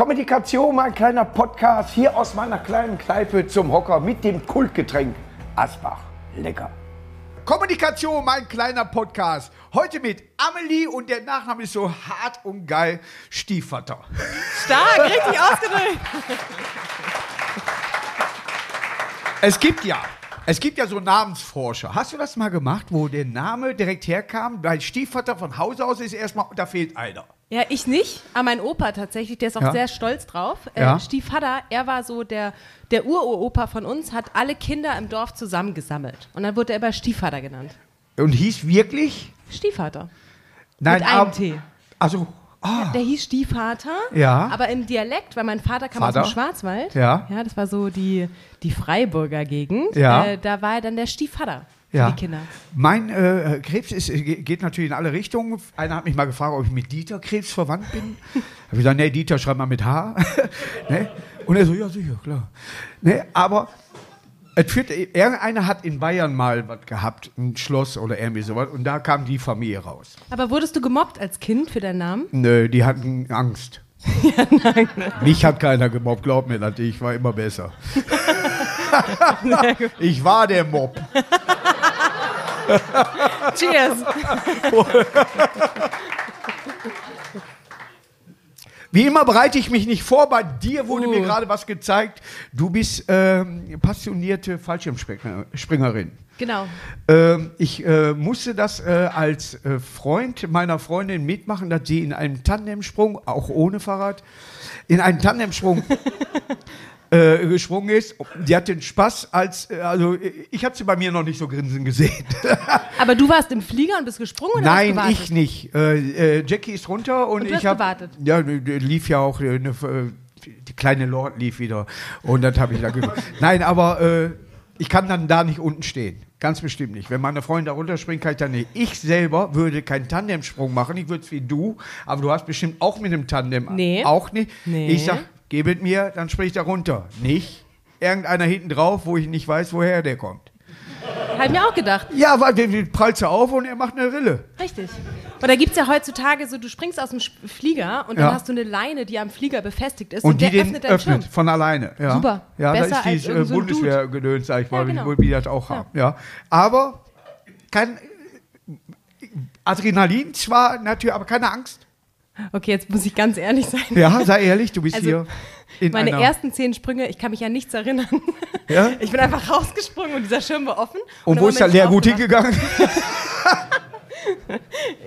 Kommunikation, mein kleiner Podcast hier aus meiner kleinen Kneipe zum Hocker mit dem Kultgetränk Asbach. Lecker. Kommunikation, mein kleiner Podcast. Heute mit Amelie und der Nachname ist so hart und geil. Stiefvater. Stark, richtig ausgedrückt. Es gibt ja, es gibt ja so Namensforscher. Hast du das mal gemacht, wo der Name direkt herkam? Bei Stiefvater von Hause aus ist erstmal, da fehlt einer. Ja, ich nicht, aber mein Opa tatsächlich, der ist auch Ja. sehr stolz drauf. Äh, Ja. Stiefvater, er war so der, der Uropa von uns, hat alle Kinder im Dorf zusammengesammelt. Und dann wurde er immer Stiefvater genannt. Und hieß wirklich? Stiefvater. Nein, Mit einem T. Also, ah, Der hieß Stiefvater, Ja. aber im Dialekt, weil mein Vater kam Vater? aus dem Schwarzwald. Ja. Ja, das war so die, die Freiburger Gegend. Ja. Äh, da war er dann der Stiefvater ja. die Kinder. Mein äh, Krebs ist, ge- geht natürlich in alle Richtungen. Einer hat mich mal gefragt, ob ich mit Dieter Krebs verwandt bin. Habe ich gesagt, nee, Dieter schreib mal mit H. ne? Und er so, ja, sicher, klar. Ne? Aber es führt, irgendeiner hat in Bayern mal was gehabt, ein Schloss oder irgendwie sowas, und da kam die Familie raus. Aber wurdest du gemobbt als Kind für deinen Namen? Nö, die hatten Angst. Mich hat keiner gemobbt, glaub mir das, ich war immer besser. ich war der Mob. Cheers! Wie immer bereite ich mich nicht vor. Bei dir wurde Uh. mir gerade was gezeigt. Du bist ähm, passionierte Fallschirmspringerin. Genau. Ähm, ich äh, musste das äh, als äh, Freund meiner Freundin mitmachen, dass sie in einem Tandemsprung, auch ohne Fahrrad, in einen Tandemsprung äh, gesprungen ist. Die hatte den Spaß, als, äh, also äh, ich habe sie bei mir noch nicht so grinsen gesehen. Aber du warst im Flieger und bist gesprungen oder Nein, ich nicht. Äh, äh, Jackie ist runter und, Und ich habe. gewartet? Ja, lief ja auch eine, die kleine Lord lief wieder und das habe ich da gemacht. Nein, aber ich kann dann da nicht unten stehen. Ganz bestimmt nicht. Wenn meine Freunde da runterspringen, kann ich dann nicht. Ich selber würde keinen Tandemsprung machen. Ich würde es wie du, aber du hast bestimmt auch mit dem Tandem. Nee. Auch nicht. Nee. Ich sag, gebet mir, dann ich da runter. Nicht irgendeiner hinten drauf, wo ich nicht weiß, woher der kommt. Hab ich mir auch gedacht. Ja, weil den prallt er auf und er macht eine Rille. Richtig. Und da gibt es ja heutzutage so, du springst aus dem Flieger und dann Ja. hast du eine Leine, die am Flieger befestigt ist Und, und, die der den öffnet öffnet, von alleine. Ja. Super. Ja, Besser da ist die äh, so Bundeswehrgedöns, sag ich mal, Ja, genau. wie, das auch haben. Ja. Aber kein Adrenalin zwar natürlich, aber keine Angst. Okay, jetzt muss ich ganz ehrlich sein. Ja, sei ehrlich, du bist Also, hier in Meine einer, ersten zehn Sprünge, ich kann mich an nichts erinnern. Ja? Ich bin einfach rausgesprungen und dieser Schirm war offen. Und dann wo ist der Lehrgut hingegangen?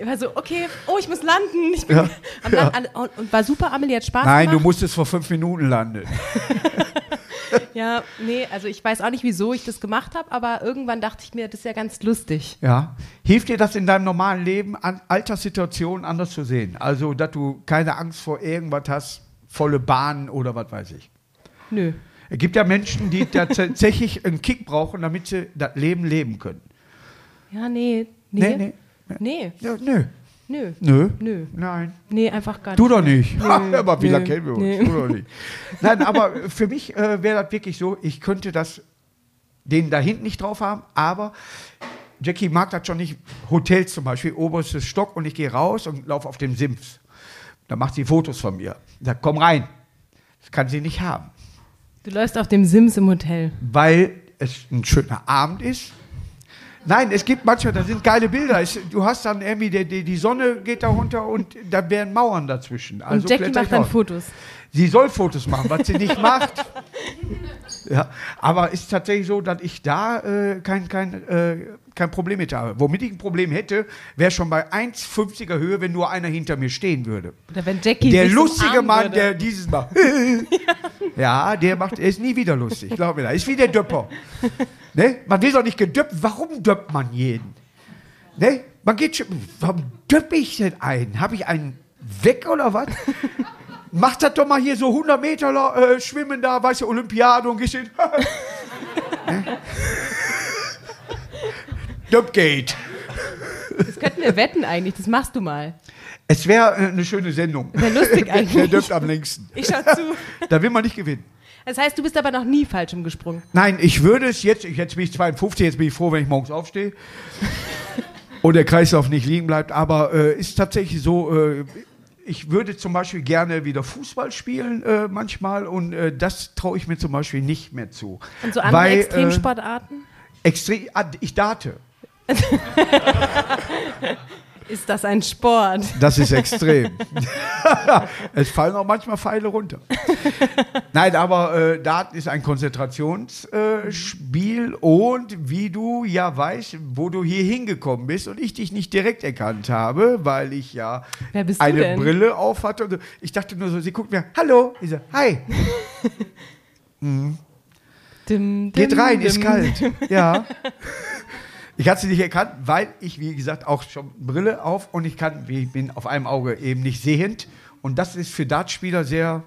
Ich war so, okay, oh, ich muss landen. Ich bin Ja. am Land, alle- und, und war super, Amelie hat Spaß Nein, du gemacht. musstest vor fünf Minuten landen. Ja, nee, also ich weiß auch nicht, wieso ich das gemacht habe, aber irgendwann dachte ich mir, das ist ja ganz lustig. Ja. Hilft dir das in deinem normalen Leben, an Alltagssituationen anders zu sehen? Also, dass du keine Angst vor irgendwas hast, volle Bahnen oder was weiß ich. Nö. Es gibt ja Menschen, die tatsächlich einen Kick brauchen, damit sie das Leben leben können. Ja, nee. Nee. Nee, nee. Nee. Ja, nö. Nö. Nö. Nö. Nein. Nee, einfach gar nicht. Du doch nicht. Nö. aber wie Nö. lange kennen wir uns? Nee. Du doch nicht. Nein, aber für mich äh, wäre das wirklich so, ich könnte das den da hinten nicht drauf haben, aber Jackie mag das schon nicht. Hotels zum Beispiel, oberstes Stock und ich gehe raus und laufe auf dem Sims. Da macht sie Fotos von mir. Sagt, komm rein. Das kann sie nicht haben. Du läufst auf dem Sims im Hotel. weil es ein schöner Abend ist. Nein, es gibt manchmal, da sind geile Bilder. Es, du hast dann irgendwie, die, die, Sonne geht da runter und da wären Mauern dazwischen. Also und Jackie macht ich dann. Fotos. Sie soll Fotos machen, was sie nicht macht. Ja, aber ist tatsächlich so, dass ich da äh, kein, kein, äh, kein Problem mit habe. Womit ich ein Problem hätte, wäre schon bei 1,50er Höhe, wenn nur einer hinter mir stehen würde. Oder wenn Jackie Der lustige Mann, würde. der dieses macht. ja, der macht, er ist nie wieder lustig, glaub mir da. Ist wie der Döpper. Ne? Man will doch nicht gedöppt. Warum döppt man jeden? Ne? Man geht schon, warum döppe ich denn einen? Habe ich einen weg oder was? Mach das doch mal hier so 100 Meter äh, schwimmen da, weißt du, Olympiade und gehst hin. ne? Das könnten wir wetten eigentlich, das machst du mal. Es wäre äh, eine schöne Sendung. Wäre lustig Wer eigentlich. döppt am längsten? Ich schau zu. Da will man nicht gewinnen. Das heißt, du bist aber noch nie falsch umgesprungen. Nein, ich würde es jetzt, ich- jetzt bin ich 52, jetzt bin ich froh, wenn ich morgens aufstehe und der Kreislauf nicht liegen bleibt, aber äh, ist tatsächlich so, äh, ich würde zum Beispiel gerne wieder Fußball spielen äh, manchmal und äh, das traue ich mir zum Beispiel nicht mehr zu. Und so andere Weil, äh, Extremsportarten? Extrem, ah, ich date. Ist das ein Sport? Das ist extrem. es fallen auch manchmal Pfeile runter. Nein, aber äh, Daten ist ein Konzentrationsspiel äh, und wie du ja weißt, wo du hier hingekommen bist und ich dich nicht direkt erkannt habe, weil ich ja eine? Brille auf hatte. Und so. Ich dachte nur so, sie guckt mir, hallo. Ich so, hi, Dim, geht dim, rein, ist dim. kalt. Ja. Ich hatte sie nicht erkannt, weil ich, wie gesagt, auch schon Brille auf und ich kann, wie ich bin auf einem Auge eben nicht sehend. Und das ist für Dartspieler sehr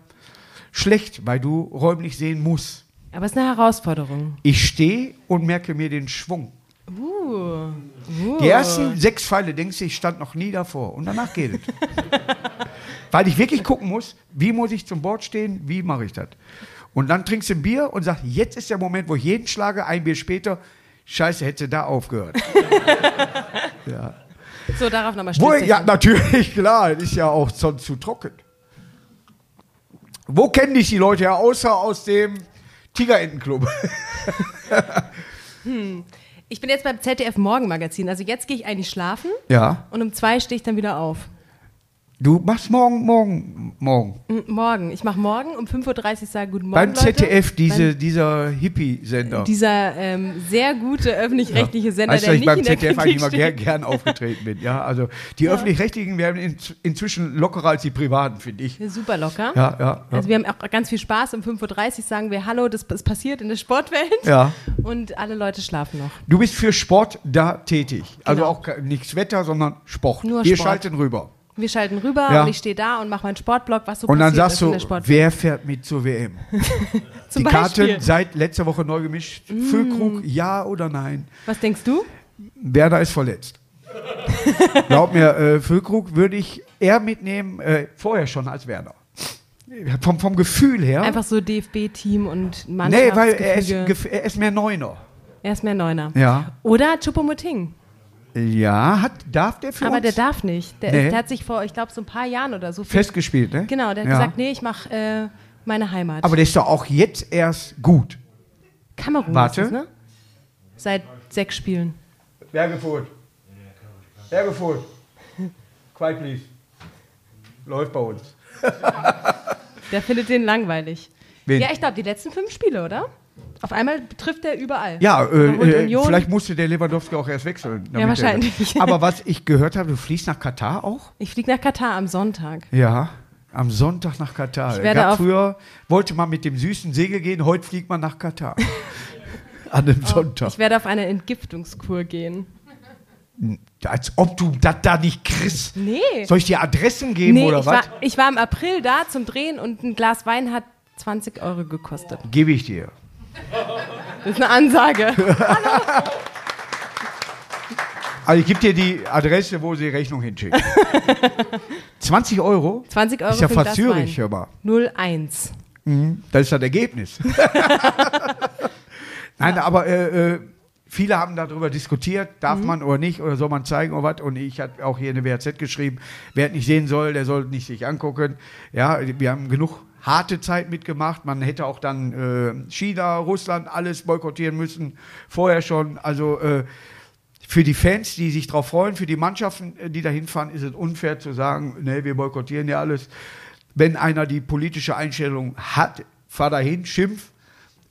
schlecht, weil du räumlich sehen musst. Aber es ist eine Herausforderung. Ich stehe und merke mir den Schwung. Uh. Uh. Die ersten sechs Pfeile denkst du, ich stand noch nie davor. Und danach geht es. Weil ich wirklich gucken muss, wie muss ich zum Board stehen, wie mache ich das. Und dann trinkst du ein Bier und sagst, jetzt ist der Moment, wo ich jeden schlage, ein Bier später, scheiße, hätte da aufgehört. So, darauf nochmal Wo, ja, natürlich, klar, ist ja auch sonst zu trocken. Wo kennen dich die Leute ja, außer aus dem Tigerentenclub? Ich bin jetzt beim ZDF Morgenmagazin. Also jetzt gehe ich eigentlich schlafen Ja. und um zwei stehe ich dann wieder auf. Du machst morgen, morgen, morgen. M- Morgen. Ich mache morgen um 5.30 Uhr sagen Guten Morgen. Beim Leute. ZDF, diese, Beim, dieser Hippie-Sender. dieser ähm, sehr gute öffentlich-rechtliche Sender, Weißt du, der ich nicht beim in der ZDF eigentlich immer gern, gern aufgetreten bin. Ja, also die Öffentlich-Rechtlichen werden in, inzwischen lockerer als die Privaten, finde ich. Super locker. Ja, ja, ja. Also wir haben auch ganz viel Spaß. Um 5.30 Uhr sagen wir Hallo, das ist passiert in der Sportwelt. ja. Und alle Leute schlafen noch. Du bist für Sport da tätig. Also Genau. auch ke- nichts Wetter, sondern Sport. Nur Wir Sport. schalten rüber. Wir schalten rüber Ja. und ich stehe da und mache meinen Sportblog, was so Und dann passiert sagst du, wer fährt mit zur WM? Die. Mm. Karten seit letzter Woche neu gemischt. Füllkrug, ja oder nein? Was denkst du? Werder ist verletzt. Glaub mir, äh, Füllkrug würde ich eher mitnehmen, äh, vorher schon als Werder. Vom, vom Gefühl her. Einfach so DFB-Team und nee, weil er ist, er ist mehr Neuner. er ist mehr Neuner. Ja. Oder Chupomoting. Ja, hat, darf der für Aber uns? der darf nicht. Der, Nee. der hat sich vor, ich glaube, so ein paar Jahren oder so. Festgespielt, ne? Genau, der hat Ja. gesagt, nee, ich mache äh, meine Heimat. Aber der ist doch auch jetzt erst gut. Kamerun Warte. ist es, ne? Seit sechs Spielen. Bergefurt. Bergefurt. Quiet, please. Läuft bei uns. Der findet den langweilig. Wen? Ja, ich glaube, die letzten fünf Spiele, oder? Auf einmal betrifft er überall. Ja, äh, äh, vielleicht musste der Lewandowski auch erst wechseln. er- wahrscheinlich. Aber was ich gehört habe, du fliegst nach Katar auch? Ich fliege nach Katar am Sonntag. Ja, am Sonntag nach Katar. Ich werde früher wollte man mit dem süßen Segel gehen, heute fliegt man nach Katar. An dem Sonntag. Ich werde auf eine Entgiftungskur gehen. Als ob du das da nicht kriegst. Nee. Soll ich dir Adressen geben nee, oder ich was? war, ich war im April da zum Drehen und ein Glas Wein hat 20 Euro gekostet. Gebe ich dir. Das ist eine Ansage. Also ich gebe dir die Adresse, wo sie Rechnung hinschicken. 20 Euro? 20 Euro ist ja fast Zürich, hör mal. 01. Das ist das Ergebnis. Nein, aber äh, äh, viele haben darüber diskutiert, darf man oder nicht, oder soll man zeigen oder was. Und ich habe auch hier eine WHZ geschrieben, wer es nicht sehen soll, der soll nicht sich angucken. Ja, wir haben genug harte Zeit mitgemacht. Man hätte auch dann äh, China, Russland, alles boykottieren müssen, vorher schon. Also äh, für die Fans, die sich darauf freuen, für die Mannschaften, äh, die da hinfahren, ist es unfair zu sagen, nee, wir boykottieren ja alles. Wenn einer die politische Einstellung hat, fahr dahin, schimpf.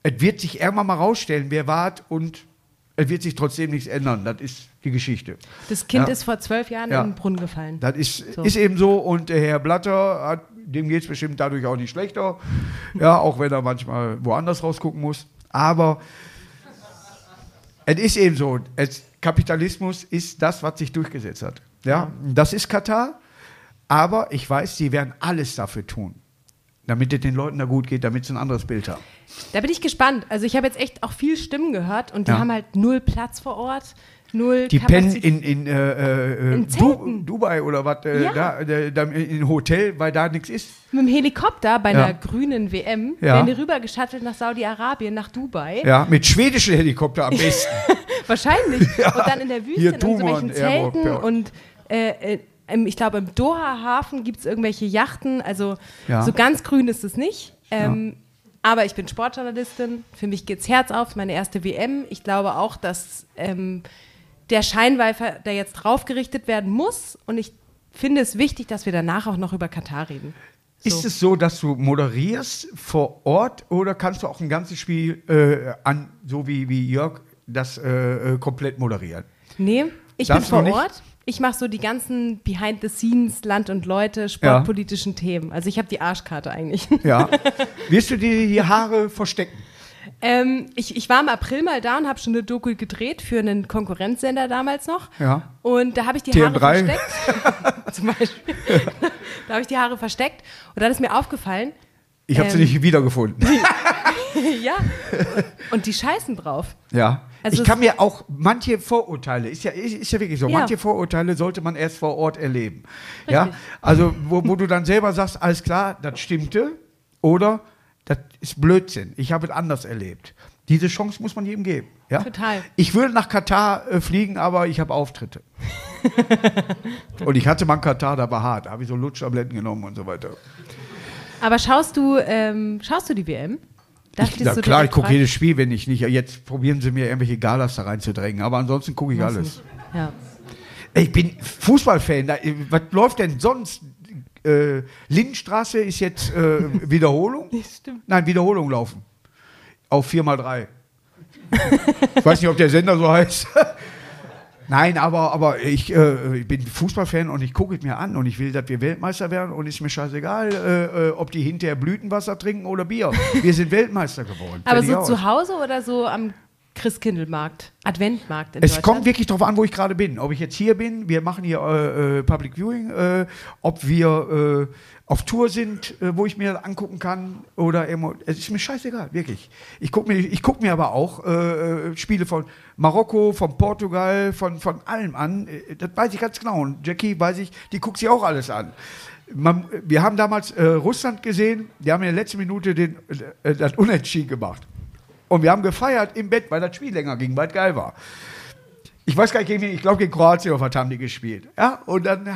Es wird sich irgendwann mal rausstellen, wer wart und es wird sich trotzdem nichts ändern. Das ist die Geschichte. Das Kind Ja. ist vor zwölf Jahren Ja. in den Brunnen gefallen. Das ist, So. ist eben so und der Herr Blatter, hat, dem geht es bestimmt dadurch auch nicht schlechter. Ja, auch wenn er manchmal woanders rausgucken muss. Aber es ist eben so, es, Kapitalismus ist das, was sich durchgesetzt hat. Ja, das ist Katar, aber ich weiß, sie werden alles dafür tun, damit es den Leuten da gut geht, damit sie ein anderes Bild haben. Da bin ich gespannt. Also ich habe jetzt echt auch viel Stimmen gehört und die Ja. haben halt null Platz vor Ort, null Die pennen in, in, äh, äh, In du, Zelten. Dubai oder was, äh, Ja. da, äh, da, in ein Hotel, weil da nichts ist. Mit dem Helikopter bei Ja. einer grünen WM Ja. werden die rüber geschattelt nach Saudi-Arabien, nach Dubai. Ja, mit schwedischen Helikopter am besten. Wahrscheinlich. Und dann in der Wüste Hier in irgendwelchen Zelten ja. und äh, äh, ich glaube, im Doha-Hafen gibt es irgendwelche Yachten. Also Ja. so ganz grün ist es nicht. Ähm, Aber ich bin Sportjournalistin. Für mich geht's Herz auf. Meine erste WM. Ich glaube auch, dass ähm, der Scheinwerfer da jetzt drauf gerichtet werden muss. Und ich finde es wichtig, dass wir danach auch noch über Katar reden. So. Ist es so, dass du moderierst vor Ort oder kannst du auch ein ganzes Spiel äh, an, so wie, wie Jörg, das äh, äh, komplett moderieren? Nee, ich Darfst bin vor? Ort. Ich mache so die ganzen Behind the Scenes, Land und Leute, sportpolitischen Themen. Also ich habe die Arschkarte eigentlich. Ja. Wirst du dir die Haare verstecken? Ähm, ich, ich war im April mal da und habe schon eine Doku gedreht für einen Konkurrenzsender damals noch. Ja. Und da habe ich die TM3. Haare versteckt. Zum Beispiel. da habe ich die Haare versteckt. Und dann ist mir aufgefallen, Ich habe sie Ähm. nicht wiedergefunden. ja, und die scheißen drauf. Ja. Also ich kann mir auch manche Vorurteile, ist ja, ist, ja wirklich so, Ja. manche Vorurteile sollte man erst vor Ort erleben. Ja, Richtig. also wo, wo du dann selber sagst, alles klar, das stimmte oder das ist Blödsinn, ich habe es anders erlebt. Diese Chance muss man jedem geben. Ja? Total. Ich würde nach Katar äh, fliegen, aber ich habe Auftritte. und ich hatte mal in Katar, da war hart, da habe ich so Lutschtabletten genommen und so weiter. Aber schaust du, ähm, schaust du die WM? Darf Ich, na, so klar, ich gucke jedes Spiel, wenn ich nicht. Jetzt probieren sie mir irgendwelche Galas da reinzudrängen, aber ansonsten gucke ich alles. Ja. Ich bin Fußballfan. Was läuft denn sonst? Äh, Lindenstraße ist jetzt äh, Wiederholung? Nein, Wiederholung laufen. Auf 4x3. ich weiß nicht, ob der Sender so heißt. Nein, aber, aber ich, äh, ich bin Fußballfan und ich gucke es mir an und ich will, dass wir Weltmeister werden und ist mir scheißegal, äh, äh, ob die hinterher Blütenwasser trinken oder Bier. Wir sind Weltmeister geworden. Aber so aus. zu Hause oder so am Christkindlmarkt, Adventmarkt in Es kommt wirklich darauf an, wo ich gerade bin. Ob ich jetzt hier bin, wir machen hier äh, äh, Public Viewing, äh, ob wir äh, auf Tour sind, äh, wo ich mir das angucken kann oder irgendwo. Es ist mir scheißegal, wirklich. Ich gucke mir, ich guck mir aber auch Spiele von Marokko, von Portugal, von, von allem an. Das weiß ich ganz genau. Und Jackie weiß ich, die guckt sich auch alles an. Man, wir haben damals Russland gesehen, die haben in der letzten Minute den, das Unentschieden gemacht. Und wir haben gefeiert im Bett, weil das Spiel länger ging, weil es geil war. Ich weiß gar nicht, gegen ich glaube gegen Kroatien oder was haben die gespielt. Ja, und dann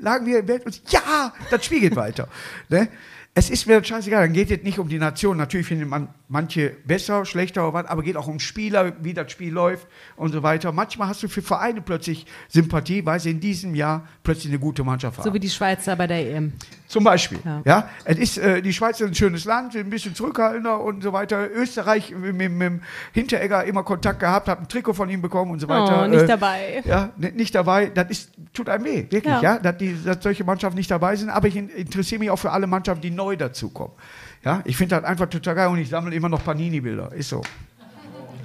lagen wir im Bett und ja, das Spiel geht weiter. Ne? Es ist mir scheißegal, dann geht es nicht um die Nation. Natürlich findet man manche besser, schlechter oder was, aber geht auch um Spieler, wie das Spiel läuft und so weiter. Manchmal hast du für Vereine plötzlich Sympathie, weil sie in diesem Jahr plötzlich eine gute Mannschaft haben. So wie die Schweizer bei der EM. Zum Beispiel. Ja. Ja. Es ist, äh, die Schweiz ist ein schönes Land, ein bisschen zurückhaltender und so weiter. Österreich mit, mit, mit dem Hinteregger immer Kontakt gehabt, hat ein Trikot von ihm bekommen und so weiter. Oh, nicht Äh, dabei. Ja, n- nicht dabei. Das ist, tut einem weh, wirklich, ja, Ja. dass, die, dass solche Mannschaften nicht dabei sind. Aber ich in- interessiere mich auch für alle Mannschaften, die neu dazukommen. Ja, ich finde das einfach total geil und ich sammle immer noch Panini-Bilder. Ist so.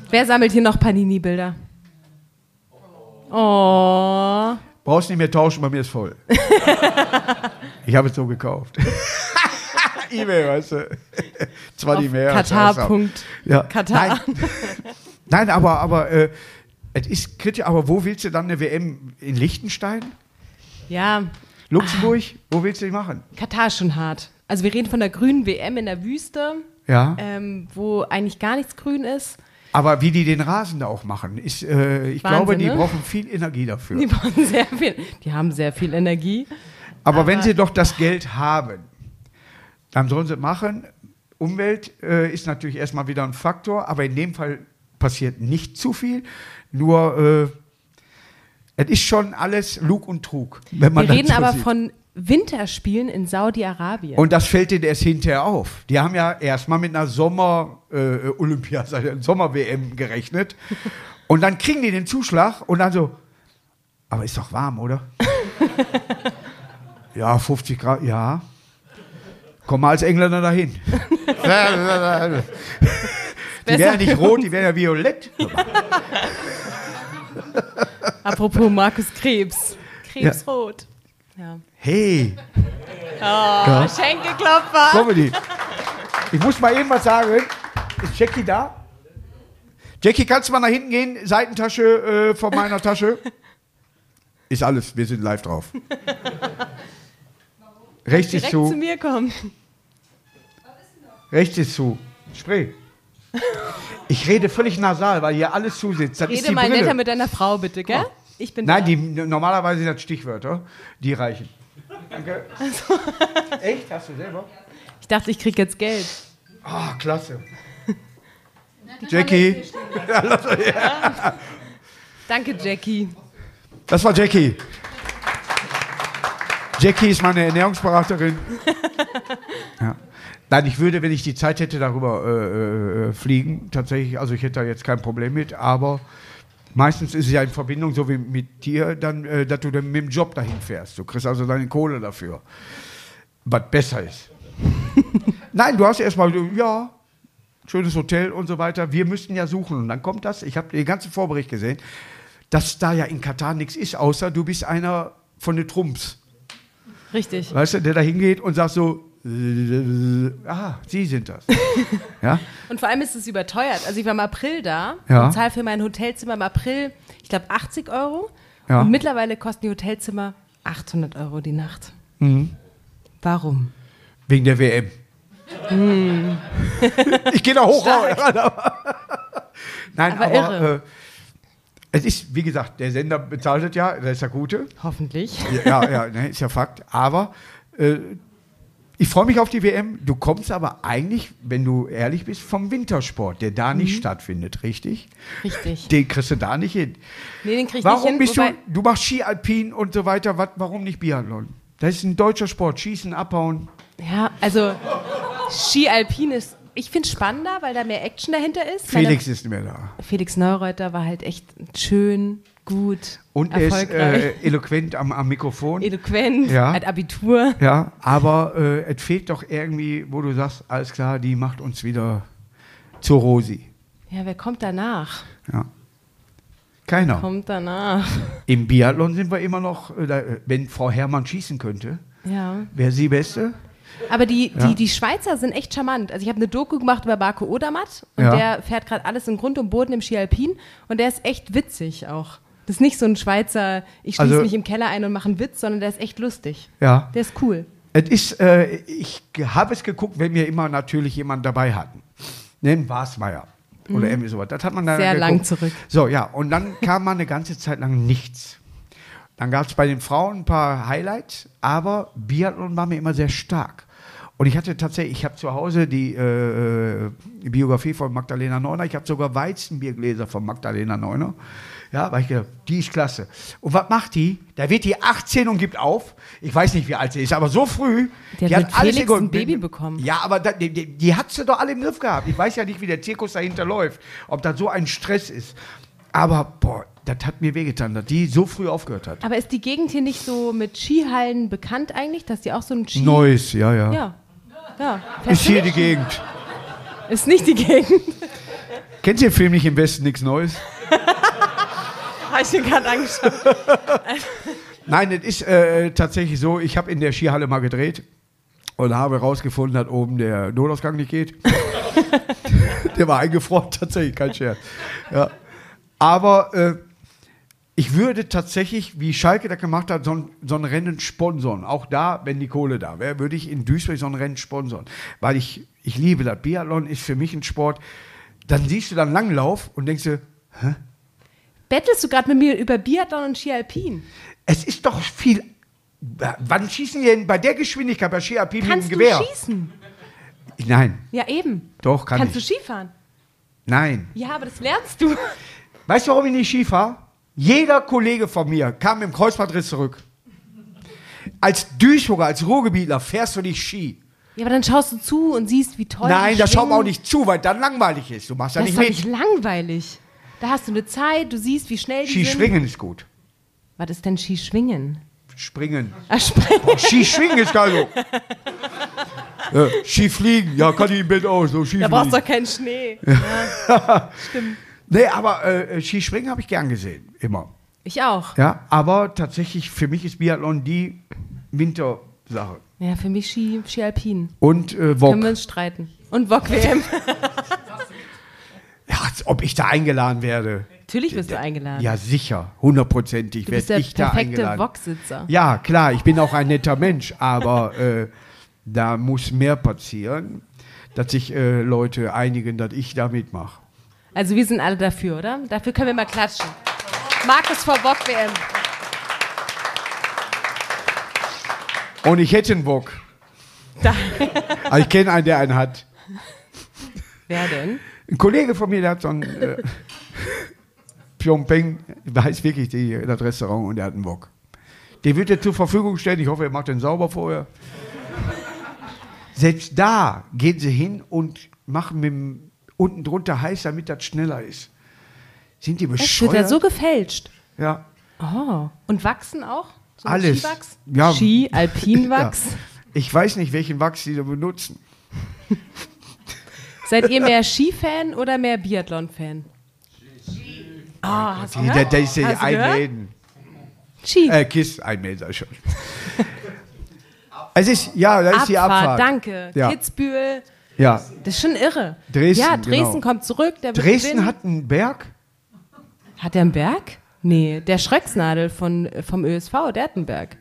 Wer sammelt hier noch Panini-Bilder? Oh. Brauchst nicht mehr tauschen, bei mir ist voll. ich habe es so gekauft. E-Mail, weißt du. Zwar nicht mehr. Katar. Punkt. Ja. Katar. Nein, Nein aber, aber äh, es ist kritisch. Aber wo willst du dann eine WM? In Liechtenstein? Ja, Luxemburg? Wo willst du die machen? Katar ist schon hart. Also wir reden von der grünen WM in der Wüste, Ja. ähm, wo eigentlich gar nichts grün ist. Aber wie die den Rasen da auch machen, ist, äh, ich Wahnsinn, glaube, die ne? brauchen viel Energie dafür. Die brauchen sehr viel. Die haben sehr viel Energie. Aber, wenn aber- sie doch das Geld haben, dann sollen sie machen. Umwelt äh, ist natürlich erstmal wieder ein Faktor, aber in dem Fall passiert nicht zu viel. Nur, äh, es ist schon alles Lug und Trug. Wenn man Wir reden so aber sieht. von Winterspielen in Saudi-Arabien. Und das fällt denen erst hinterher auf. Die haben ja erstmal mit einer Sommer-Olympia, Sommer-WM gerechnet. Und dann kriegen die den Zuschlag und dann so, aber ist doch warm, oder? ja, 50 Grad, ja. Komm mal als Engländer dahin. die wären nicht rot, die wären ja violett. Apropos Markus Krebs. Krebsrot. Ja. Hey, Oh, Schenkelklopfer. Comedy. Ich muss mal eben was sagen. Ist Jackie da? Jackie, kannst du mal nach hinten gehen? Seitentasche äh, von meiner Tasche. Ist alles, wir sind live drauf. Rechts ist zu, zu mir kommen. rechts ist zu. Sprich. Ich rede völlig nasal, weil hier alles zusitzt. Das Rede mal Brille. netter mit deiner Frau, bitte, gell? Ich bin Nein, da. die, normalerweise sind das Stichwörter. Die reichen. Danke. Echt? Hast du selber? Ich dachte, ich krieg jetzt Geld. Ah, klasse. Jackie. Danke, Jackie. Das war Jackie. Jackie ist meine Ernährungsberaterin. Ja. Nein, ich würde, wenn ich die Zeit hätte, darüber äh, äh, fliegen. Tatsächlich, also ich hätte da jetzt kein Problem mit, aber meistens ist es ja in Verbindung, so wie mit dir, dann, äh, dass du dann mit dem Job dahin fährst. Du kriegst also deine Kohle dafür. Was besser ist. Nein, du hast erstmal, ja, schönes Hotel und so weiter. Wir müssten ja suchen. Und dann kommt das, ich habe den ganzen Vorbericht gesehen, dass da ja in Katar nichts ist, außer du bist einer von den Trumps. Richtig. Weißt du, der da hingeht und sagt so, ah, Sie sind das. ja? Und vor allem ist es überteuert. Also ich war im April da Ja. und zahle für mein Hotelzimmer im April, ich glaube, 80 Euro. Ja. Und mittlerweile kosten die Hotelzimmer 800 Euro die Nacht. Mhm. Warum? Wegen der WM. ich gehe da hoch. Nein, Aber aber, irre. äh, es ist, wie gesagt, der Sender bezahlt ja, das ist der Gute. Hoffentlich. Ja, ja, ja ne, ist ja Fakt. Aber äh, ich freue mich auf die WM. Du kommst aber eigentlich, wenn du ehrlich bist, vom Wintersport, der da nicht stattfindet, richtig? Richtig. Den kriegst du da nicht hin. Nee, den krieg ich Warum nicht hin. bist wobei- du, du machst Ski Alpin und so weiter, wat, warum nicht Biathlon? Das ist ein deutscher Sport, Schießen, Abhauen. Ja, also Ski Alpin ist, ich finde spannender, weil da mehr Action dahinter ist. Felix ist nicht mehr da. Meine, Felix Neureuter war halt echt schön, gut, Und er ist äh, eloquent am, am Mikrofon. eloquent, Ja. hat Abitur. ja, aber äh, es fehlt doch irgendwie, wo du sagst, alles klar, die macht uns wieder zur Rosi. Ja, wer kommt danach? Ja. Keiner. Kommt danach. Im Biathlon sind wir immer noch, äh, äh, wenn Frau Herrmann schießen könnte, Ja. wäre sie Beste. Aber die, Ja. die, die Schweizer sind echt charmant. Also ich habe eine Doku gemacht über Marco Odermatt und Ja. der fährt gerade alles in Grund und Boden im Ski Alpin und der ist echt witzig auch. Das ist nicht so ein Schweizer, ich schließe Also- mich im Keller ein und mache einen Witz, sondern der ist echt lustig. Ja. Der ist cool. Es ist, äh, ich habe es geguckt, wenn wir immer natürlich jemanden dabei hatten. Nennen Wasmeier oder irgendwie sowas. Das hat man dann Mhm. Sehr geguckt. lang zurück. So, ja, und dann kam mal eine ganze Zeit lang nichts. Dann gab es bei den Frauen ein paar Highlights, aber Biathlon war mir immer sehr stark. Und ich hatte tatsächlich, ich habe zu Hause die, äh, die Biografie von Magdalena Neuner, ich habe sogar Weizenbiergläser von Magdalena Neuner. Ja, weil ich gedacht, die ist klasse. Und was macht die? Da wird die 18 und gibt auf. Ich weiß nicht, wie alt sie ist, aber so früh. Die hat mit Felix ein Baby bekommen. Ja, aber da, die, die, die hat sie doch alle im Griff gehabt. Ich weiß ja nicht, wie der Zirkus dahinter läuft, ob das so ein Stress ist. Aber, boah, das hat mir wehgetan, dass die so früh aufgehört hat. Aber ist die Gegend hier nicht so mit Skihallen bekannt eigentlich, dass die auch so ein Ski... Neues, ja, ja. Ja. Ja. Ist hier die? Gegend. Ist nicht die Gegend. Kennst du den Film nicht im Westen, nichts Neues? Habe ich mir gerade angeschaut. Nein, es ist äh, tatsächlich so, ich habe in der Skihalle mal gedreht und habe herausgefunden, dass oben der Notausgang nicht geht. der war eingefroren, tatsächlich, kein Scherz. Ja. Aber äh, ich würde tatsächlich, wie Schalke das gemacht hat, so ein, so ein Rennen sponsoren. Auch da, wenn die Kohle da wäre, würde ich in Duisburg so ein Rennen sponsoren. Weil ich, ich liebe das. Biathlon ist für mich ein Sport. Dann siehst du dann Langlauf und denkst dir, Bettelst du gerade mit mir über Biathlon und Ski Alpin? Es ist doch viel. Wann schießen die denn bei der Geschwindigkeit bei Ski Alpin mit Kannst dem du Gewehr? schießen? Nein, Ja, eben. doch, kann Kannst ich. du Skifahren? Nein. Ja, aber das lernst du. Weißt du, warum ich nicht Ski fahre? Jeder Kollege von mir kam im Kreuzbandriss zurück. Als Duisburger, als Ruhrgebietler fährst du nicht Ski. Ja, aber dann schaust du zu und siehst, wie toll Nein, da schaut man auch nicht zu, weil dann langweilig ist. Du machst ja Das ist nicht mit. nicht langweilig. Da hast du eine Zeit, du siehst, wie schnell die Ski sind. schwingen ist gut. Was ist denn Skischwingen? Springen. Ah, springen. Oh, Ski schwingen ist geil so. Ja, Ski fliegen, ja, kann ich im Bett auch so. Ski Da brauchst du doch keinen Schnee. Ja, stimmt. Nee, aber äh, Skispringen habe ich gern gesehen, immer. Ich auch. Ja, aber tatsächlich, für mich ist Biathlon die Wintersache. Ja, für mich Ski, Ski Alpin. Und äh, Können wir Wok. uns streiten. Und Wok WM. Ja, als ob ich da eingeladen werde. Natürlich wirst du eingeladen. Ja, sicher, hundertprozentig du bist werde der ich da perfekte eingeladen. Wok-Sitzer. Ja, klar, ich bin auch ein netter Mensch, aber äh, da muss mehr passieren, dass sich äh, Leute einigen, dass ich da mitmache. Also wir sind alle dafür, oder? Dafür können wir mal klatschen. Markus vor Bock WM. Und ich hätte einen Bock. Aber ich kenne einen, der einen hat. Wer denn? Ein Kollege von mir, der hat so ein äh, Pyeongpeng, heißt wirklich die, das Restaurant und der hat einen Bock. Den wird er zur Verfügung stellen. Ich hoffe, er macht den sauber vorher. Selbst da gehen sie hin und machen mit dem unten drunter heiß, damit das schneller ist. Sind die Das bescheuert? wird ja so gefälscht. ja, Oh. Und wachsen auch? So Alles. Skiwachs? Ja. Ski, Alpinwachs. Ja. Ich weiß nicht, welchen Wachs die da benutzen. Seid ihr mehr Skifan oder mehr Biathlon-Fan? Oh, hast du gehört? da ist ja Hast du ein gehört? Mäden. Ski. Äh, Kiss, ein ich schon. es ist, ja, da ist die Abfahrt. danke. Ja. Kitzbühel, Ja. das ist schon irre. Dresden, Ja, Dresden genau. kommt zurück. Der Dresden hat einen Berg. Hat der einen Berg? Nee, der Schröcksnadel von, vom ÖSV, der hat einen Berg.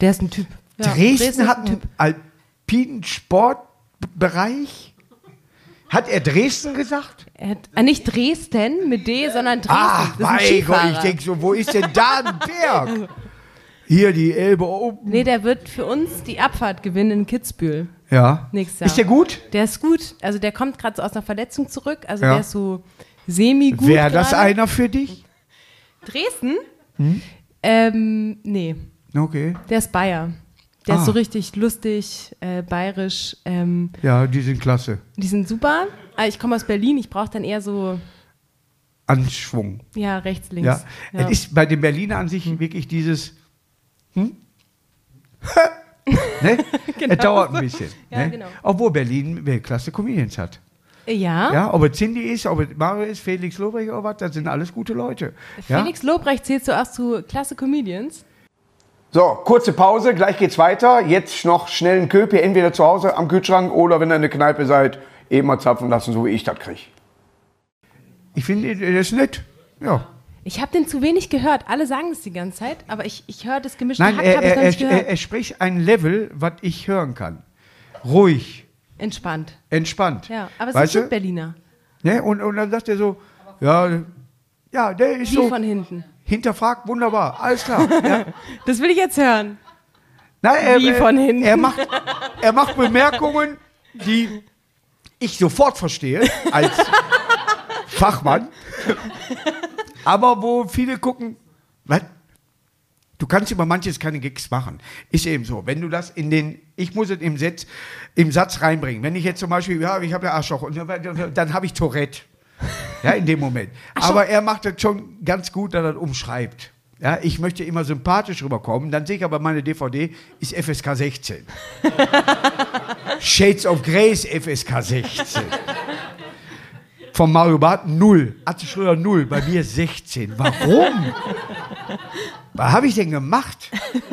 Der ist ein Typ. Ja, Dresden, ist hat ein einen alpinen Sportbereich. Hat er Dresden gesagt? Er hat, ah, nicht Dresden mit D, sondern Dresden. Ach, das ist ein mein Gott, ich denke so, wo ist denn da ein Berg? Hier die Elbe oben. Nee, der wird für uns die Abfahrt gewinnen in Kitzbühel Ja. nächstes Jahr. Ist der gut? Der ist gut. Also der kommt gerade so aus einer Verletzung zurück. Also Ja. der ist so semi-gut. Wäre das einer für dich? Dresden? Hm? Ähm, nee, Okay. der ist Bayer. Der Ah. ist so richtig lustig, äh, bayerisch. Ähm, Ja, die sind klasse. die sind super. Aber ich komme aus Berlin, ich brauche dann eher so, Anschwung. ja, rechts, links. Ja. Ja. Es ist bei den Berliner an sich wirklich dieses. Hm? ne? Genau es dauert ein bisschen. Ja, ne? genau. Obwohl Berlin Weltklasse Comedians hat. Ja. Ja, ob es Cindy ist, ob es Mario ist, Felix Lobrecht oder was, das sind alles gute Leute. Ja? Felix Lobrecht zählt so auch zu klasse Comedians. So, kurze Pause, gleich geht's weiter. Jetzt noch schnell einen Köpi, entweder zu Hause am Kühlschrank oder wenn ihr in der Kneipe seid, eben mal zapfen lassen, so wie ich das kriege. Ich finde, der ist nett. Ja. Ich habe den zu wenig gehört. Alle sagen es die ganze Zeit, aber ich, ich höre das gemischte Nein, Hack, er, er, er, er, er spricht ein Level, was ich hören kann. Ruhig, Entspannt. entspannt. Ja, aber es sind? Berliner. Ne? Und, und dann sagt er so, ja, ja, der ist Wie so von hinten. hinterfragt, wunderbar, alles klar. ja. Das will ich jetzt hören. Nein, er, Wie von hinten. Er macht, er macht Bemerkungen, die ich sofort verstehe als Fachmann. Aber wo viele gucken, was? Du kannst über manches keine Gigs machen. Ist eben so. Wenn du das in den, ich muss es im Satz, im Satz reinbringen. Wenn ich jetzt zum Beispiel, ja, ich habe ja Arschloch, und dann habe ich Tourette. Ja, in dem Moment. Aber er macht das schon ganz gut, dass er das umschreibt. Ja, ich möchte immer sympathisch rüberkommen. Dann sehe ich aber meine DVD ist FSK 16. Shades of Grace FSK 16. Von Mario Barth 0. Atze Schröder 0. Bei mir 16. Warum? Was habe ich denn gemacht?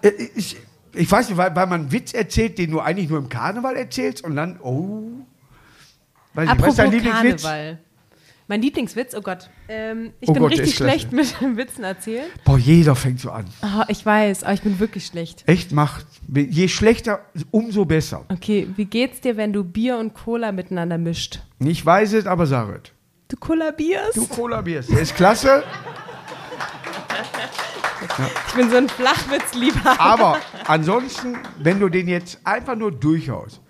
Äh, ich, ich weiß nicht, weil, weil man einen Witz erzählt, den du eigentlich nur im Karneval erzählst und dann, oh. Weiß ich, was Apropos ist dein Lieblingswitz? Karneval. Mein Lieblingswitz, oh Gott. Ähm, ich Oh bin Gott, richtig ist klasse. schlecht mit Witzen erzählen. Boah, jeder fängt so an. Oh, ich weiß, aber ich bin wirklich schlecht. Echt macht. Je schlechter, umso besser. Okay, wie geht's dir, wenn du Bier und Cola miteinander mischt? Ich weiß es, aber sag es. Du kollabierst? Du Cola-Bierst. Der ist klasse, Ich bin so ein Flachwitzliebhaber. aber ansonsten, wenn du den jetzt einfach nur durchhaust.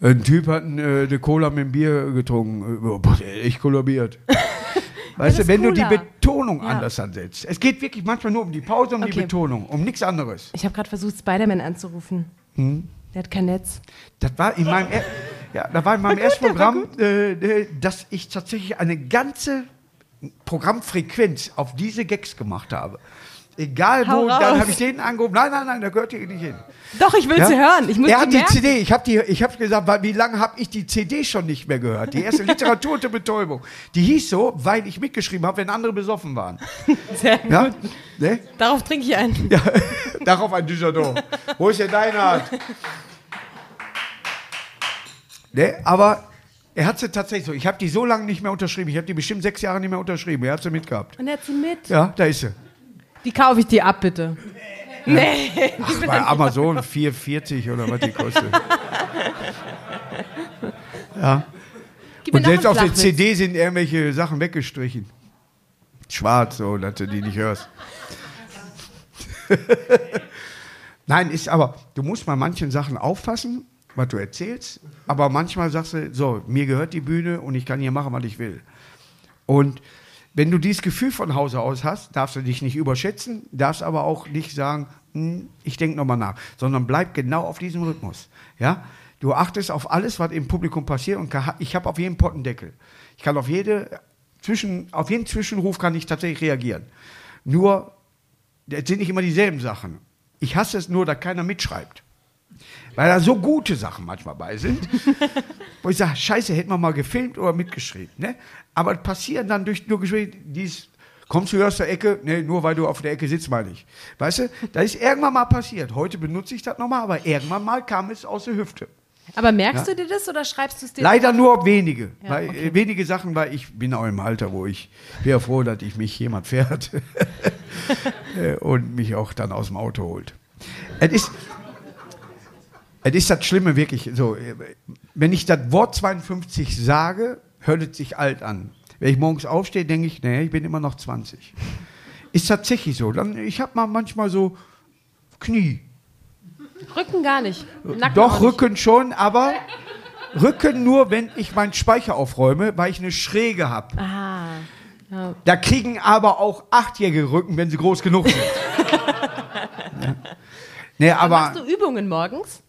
Ein Typ hat eine, eine Cola mit dem Bier getrunken. Oh, der ist echt kollabiert. Weißt du, wenn du die cooler. Betonung Ja. anders ansetzt. Es geht wirklich manchmal nur um die Pause, um die Okay. Betonung, um nichts anderes. Ich habe gerade versucht, Spider-Man anzurufen. Hm? Der hat kein Netz. Das war in meinem, er ja, das war in meinem ersten Programm, äh, äh, dass ich tatsächlich eine ganze Programmfrequenz auf diese Gags gemacht habe. Egal Hau wo, dann raus. habe ich den angerufen. Nein, nein, nein, da gehört hier nicht hin. Doch, ich will Ja? sie hören. Ich muss er die hat die merken. CD, ich habe ich hab gesagt, wie lange habe ich die CD schon nicht mehr gehört? Die erste Literatur unter Betäubung. Die hieß so, weil ich mitgeschrieben habe, wenn andere besoffen waren. Sehr gut. Ja? Ne? Darauf trinke ich ein. Ja, darauf ein Dujardin. Wo ist denn deine Art? Ne, aber er hat sie tatsächlich so. Ich habe die so lange nicht mehr unterschrieben. Ich habe die bestimmt sechs Jahre nicht mehr unterschrieben. Er hat sie mitgehabt. Und er hat sie mit. Ja, da ist sie. Die kaufe ich dir ab, bitte. Nee. Ach, bei Amazon 4,40 oder was die kostet. Ja. Und selbst auf der. CD sind irgendwelche Sachen weggestrichen. schwarz, so, dass du die nicht hörst. Nein, ist aber, du musst bei manchen Sachen aufpassen, was du erzählst, aber manchmal sagst du, so, mir gehört die Bühne und ich kann hier machen, was ich will. Und wenn du dieses Gefühl von Hause aus hast, darfst du dich nicht überschätzen, darfst aber auch nicht sagen, hm, ich denke nochmal nach, sondern bleib genau auf diesem Rhythmus. Ja? Du achtest auf alles, was im Publikum passiert und ich habe auf jeden Pottendeckel. Ich kann auf, jede, zwischen, auf jeden Zwischenruf kann ich tatsächlich reagieren. Nur, es sind nicht immer dieselben Sachen. Ich hasse es nur, dass keiner mitschreibt. Weil da so gute Sachen manchmal bei sind, wo ich sage, scheiße, hätten wir mal gefilmt oder mitgeschrieben. Ne? Aber passieren dann durch nur Gespräche, dies, kommst du aus der Ecke? Nee, nur weil du auf der Ecke sitzt, meine ich. Weißt du, da ist irgendwann mal passiert. Heute benutze ich das nochmal, aber irgendwann mal kam es aus der Hüfte. Aber merkst ja? du dir das oder schreibst du es dir? Leider nur wenige. Ja, weil, okay. äh, wenige Sachen, weil ich bin auch im Alter, wo ich wäre froh, dass ich mich jemand fährt äh, und mich auch dann aus dem Auto holt. Es ist, es ist das Schlimme wirklich so. Wenn ich das Wort 52 sage, hört es sich alt an. Wenn ich morgens aufstehe, denke ich, nee, ich bin immer noch 20. Ist tatsächlich so. Dann, ich habe mal manchmal so Knie. Rücken gar nicht. Nacken Doch, Rücken nicht. schon, aber Rücken nur, wenn ich meinen Speicher aufräume, weil ich eine Schräge habe. Ah. Ja. Da kriegen aber auch achtjährige Rücken, wenn sie groß genug sind. ja. nee, aber machst du Übungen morgens?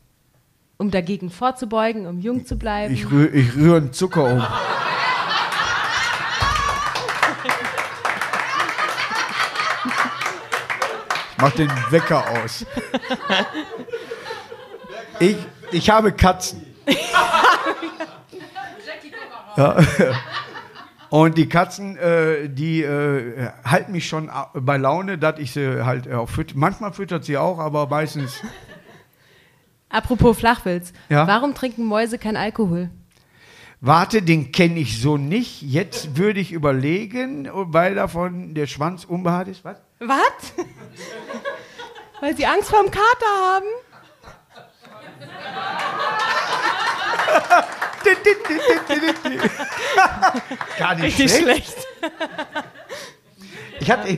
Um dagegen vorzubeugen, um jung zu bleiben? Ich, rühre ich rühre einen Zucker um. Mach den Wecker aus. Ich, ich habe Katzen. ja. Und die Katzen, äh, die äh, halten mich schon bei Laune, dass ich sie halt auch fütter. Manchmal füttert sie auch, aber meistens. Apropos Flachwitz. Ja? Warum trinken Mäuse kein Alkohol? Warte, den kenne ich so nicht. Jetzt würde ich überlegen, weil davon der Schwanz unbehaart ist. Was? Was? weil sie Angst vorm Kater haben? Gar nicht Richtig schlecht. schlecht. Ich hatte,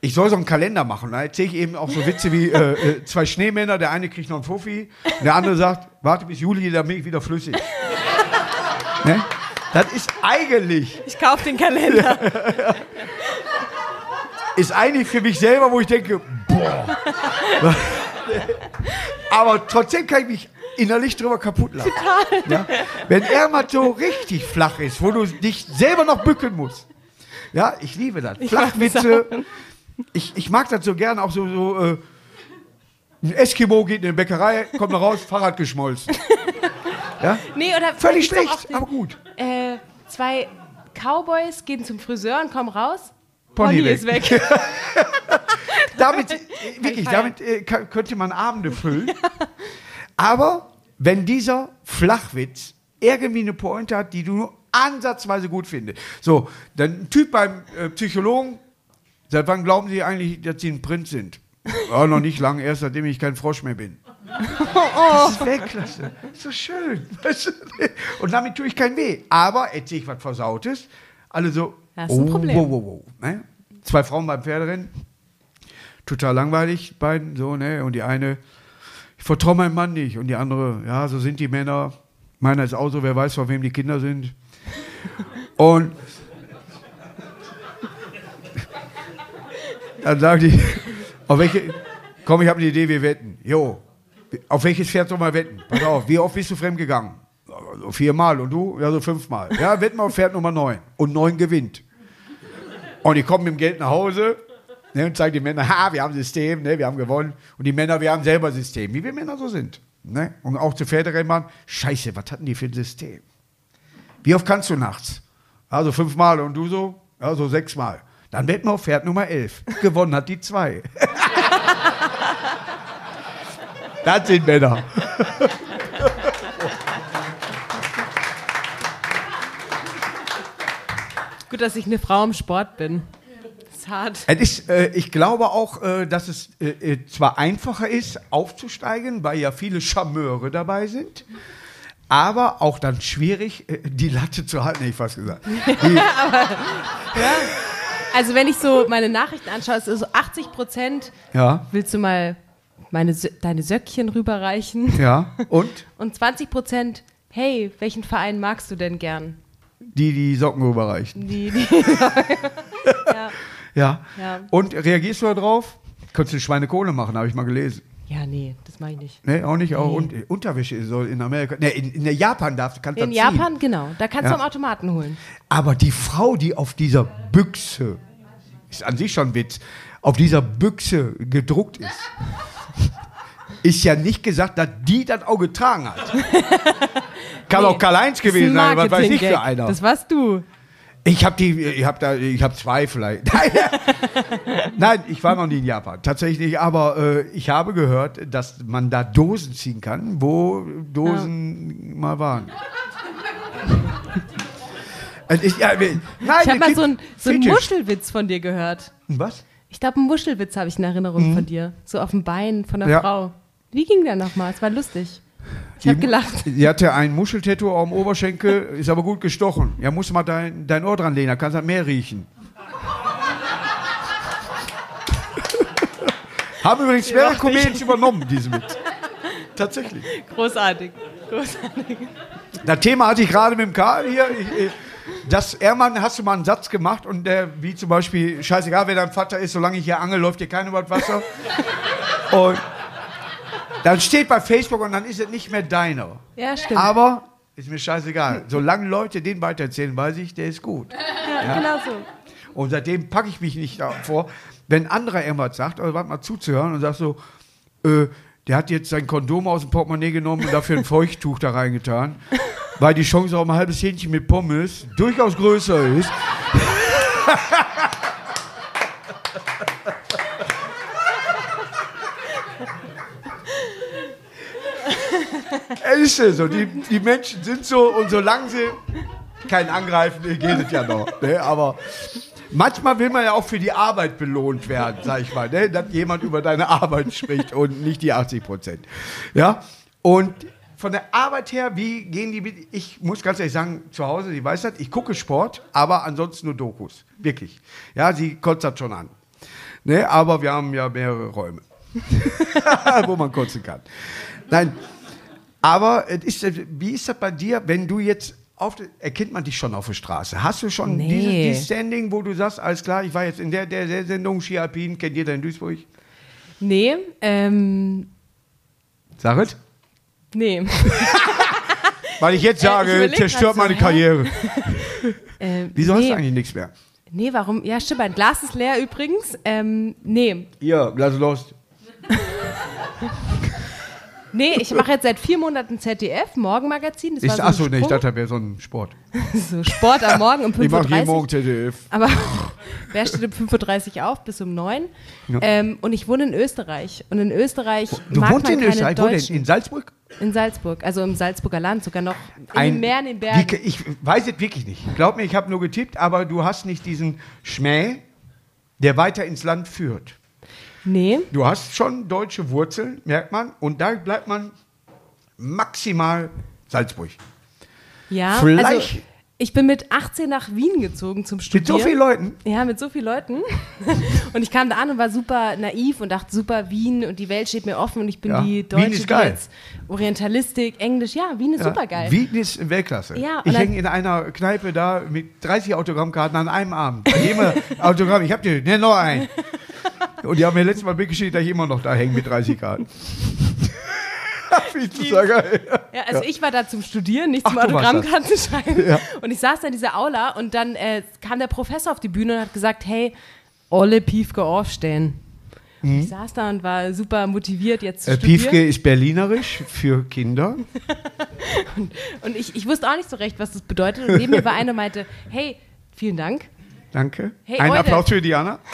ich soll so einen Kalender machen. Da erzähle ich eben auch so Witze wie äh, äh, zwei Schneemänner, der eine kriegt noch einen Fuffi, der andere sagt, warte bis Juli, dann bin ich wieder flüssig. ne? Das ist eigentlich. Ich kaufe den Kalender. ist eigentlich für mich selber, wo ich denke, boah. Aber trotzdem kann ich mich innerlich drüber kaputt lachen. Total. Ja? Wenn er mal so richtig flach ist, wo du dich selber noch bücken musst. Ja, ich liebe das. Flachwitze. Ich, ich mag das so gern, auch so, so äh, ein Eskimo geht in die Bäckerei, kommt noch raus, Fahrrad geschmolzen. Ja? Nee, oder Völlig schlecht, aber gut. Äh, zwei Cowboys gehen zum Friseur und kommen raus. Pony, Pony ist weg. damit, äh, wirklich, damit äh, könnte man Abende füllen. Aber wenn dieser Flachwitz irgendwie eine Pointe hat, die du nur ansatzweise gut findest. So, dann ein Typ beim äh, Psychologen, seit wann glauben Sie eigentlich, dass Sie ein Prinz sind? Ja, noch nicht lange, erst seitdem ich kein Frosch mehr bin. Das ist Weltklasse. So schön. Und damit tue ich kein weh. Aber erzähle ich was Versautes. Alle so, das ist ein oh, Problem. Wow, wow, wow. Ne? Zwei Frauen beim Pferderennen. Total langweilig, beiden, so, ne? Und die eine, ich vertraue meinem Mann nicht. Und die andere, ja, so sind die Männer. Meiner ist auch so, wer weiß, von wem die Kinder sind. Und dann sagen die, auf welche, komm, ich habe eine Idee, wir wetten. Jo, auf welches Pferd soll man wetten? Pass auf, wie oft bist du fremdgegangen? Also viermal und du? Ja, so fünfmal. Ja, wetten wir auf Pferd Nummer neun. Und neun gewinnt. Und ich komme mit dem Geld nach Hause ne, und zeige den Männern, ha, wir haben System, ne, wir haben gewonnen. Und die Männer, wir haben selber System, wie wir Männer so sind. Ne? Und auch zu Pferderennbahn, scheiße, was hatten die für ein System? Wie oft kannst du nachts? Also fünfmal und du so? Ja, so sechsmal. Dann wetten wir auf Pferd Nummer elf. Gewonnen hat die zwei. das sind Männer. Gut, dass ich eine Frau im Sport bin. Das ist hart. Es ist, äh, ich glaube auch, äh, dass es äh, äh, zwar einfacher ist, aufzusteigen, weil ja viele Charmeure dabei sind, aber auch dann schwierig, äh, die Latte zu halten, hätte ich fast gesagt. aber, ja. Also wenn ich so meine Nachrichten anschaue, ist es so 80 Prozent, Ja, willst du mal meine, deine Söckchen rüberreichen? ja. Und? Und 20 Prozent, hey, welchen Verein magst du denn gern? Die, die Socken rüberreichen. Die, die, ja. Ja. Ja. Und reagierst du da drauf? Könntest du Schweinekohle machen, habe ich mal gelesen. Ja, nee, das mache ich nicht. Ne, auch nicht. Auch Nee. Unterwäsche soll in Amerika. Ne, in, in Japan darfst du kannst In das ziehen. Japan, genau. Da kannst Ja. du am Automaten holen. Aber die Frau, die auf dieser Büchse, ist an sich schon ein Witz, auf dieser Büchse gedruckt ist, ist ja nicht gesagt, dass die das auch getragen hat. Kann auch Karl-Heinz gewesen sein, ein was weiß ich für einer. Das warst du. Ich habe die, ich habe da, ich habe zwei vielleicht. Nein, Nein, ich war noch nie in Japan, tatsächlich. Aber äh, ich habe gehört, dass man da Dosen ziehen kann, wo Dosen mal waren. Ich, ja, nein, Ich habe mal so einen so Fetisch. Muschelwitz von dir gehört. Was? Ich glaube, einen Muschelwitz habe ich in Erinnerung von dir. So auf dem Bein von der Mhm. Ja. Frau. Wie ging der nochmal? Es war lustig. Ich habe gelacht. Sie hatte ein Muscheltattoo am Oberschenkel, ist aber gut gestochen. Ja, musst du mal dein, dein Ohr dran lehnen, da kannst du halt mehr riechen. Haben übrigens mehrere Comedians übernommen, diesen Witz. Tatsächlich. Großartig. Großartig. Das Thema hatte ich gerade mit dem Karl hier. Ich, äh, das Ermann, hast du mal einen Satz gemacht und der, wie zum Beispiel, scheißegal, wer dein Vater ist, solange ich hier angel, läuft dir kein über das Wasser. und dann steht bei Facebook und dann ist es nicht mehr deiner. Ja, stimmt. Aber ist mir scheißegal. Solange Leute den weitererzählen, weiß ich, der ist gut. ja, genau so. Und seitdem packe ich mich nicht vor, wenn anderer irgendwas sagt, oder warte mal zuzuhören und sagt so, äh, der hat jetzt sein Kondom aus dem Portemonnaie genommen und dafür ein Feuchttuch da reingetan, weil die Chance auf ein halbes Hähnchen mit Pommes durchaus größer ist. ist so, die, die Menschen sind so und solange sie kein Angreifen, geht es ja noch. Ne? Aber manchmal will man ja auch für die Arbeit belohnt werden, sag ich mal, ne? dass jemand über deine Arbeit spricht und nicht die 80 Prozent. Ja? Und von der Arbeit her, wie gehen die mit? Ich muss ganz ehrlich sagen, zu Hause, sie weiß das, ich gucke Sport, aber ansonsten nur Dokus. Wirklich. Ja, sie kotzt das schon an. Ne? Aber wir haben ja mehrere Räume, wo man kotzen kann. Nein, aber ist, wie ist das bei dir, wenn du jetzt auf, der- erkennt man dich schon auf der Straße? Hast du schon Nee. dieses, dieses Standing, wo du sagst, alles klar, ich war jetzt in der, der, der Sendung Ski Alpin, kennt jeder in Duisburg? Nee, ähm, Sag es. nee. Weil ich jetzt Äh, ich sage, zerstört so, meine? Karriere. Äh, Wieso hast nee. du eigentlich nichts mehr? Nee, warum? Ja, stimmt, mein Glas ist leer übrigens. Ähm, nee. Hier, lass los. Nee, ich mache jetzt seit vier Monaten ZDF, Morgenmagazin. Das Ich, so achso, nee, ich dachte, das wäre so ein Sport. so Sport am Morgen um Ich mache jeden 5.30 Morgen Uhr. ZDF. Aber wer steht um 5.30 Uhr auf bis um 9 Ja. ähm, Und ich wohne in Österreich. Und in Österreich Du mag wohnst man in Österreich, wo denn? In Salzburg? In Salzburg, also im Salzburger Land, sogar noch den Meer, in den Bergen. Wie, ich weiß es wirklich nicht. Glaub mir, ich habe nur getippt, aber du hast nicht diesen Schmäh, der weiter ins Land führt. Nee, Du hast schon deutsche Wurzeln, merkt man, und da bleibt man maximal Salzburg. ja. Vielleicht- Also, ich bin mit 18 nach Wien gezogen zum Studieren. Mit so vielen Leuten. Ja, mit so vielen Leuten. und ich kam da an und war super naiv und dachte, super, Wien und die Welt steht mir offen und ich bin Ja, die Wien Deutsche, ist die geil. Orientalistik, Englisch, ja, Wien ist super geil. Wien ist Weltklasse. Ja, ich hänge in einer Kneipe da mit 30 Autogrammkarten an einem Abend. Bei jedem Autogramm, ich hab dir, ne, noch einen. Und die haben mir letztes Mal mitgeschickt, dass ich immer noch da hänge mit 30 Karten. Wie total geil. Ja, also ich war da zum Studieren, nicht zum Autogrammkarten schreiben. Ja. Und ich saß da in dieser Aula und dann äh, kam der Professor auf die Bühne und hat gesagt, hey, alle Piefke aufstehen. Und Ich saß da und war super motiviert jetzt zu Mhm. Äh, studieren. Piefke ist berlinerisch für Kinder. Und ich, ich wusste auch nicht so recht, was das bedeutet. Und neben mir war einer und meinte, hey, vielen Dank. Danke. Hey, Ein. Applaus für Diana.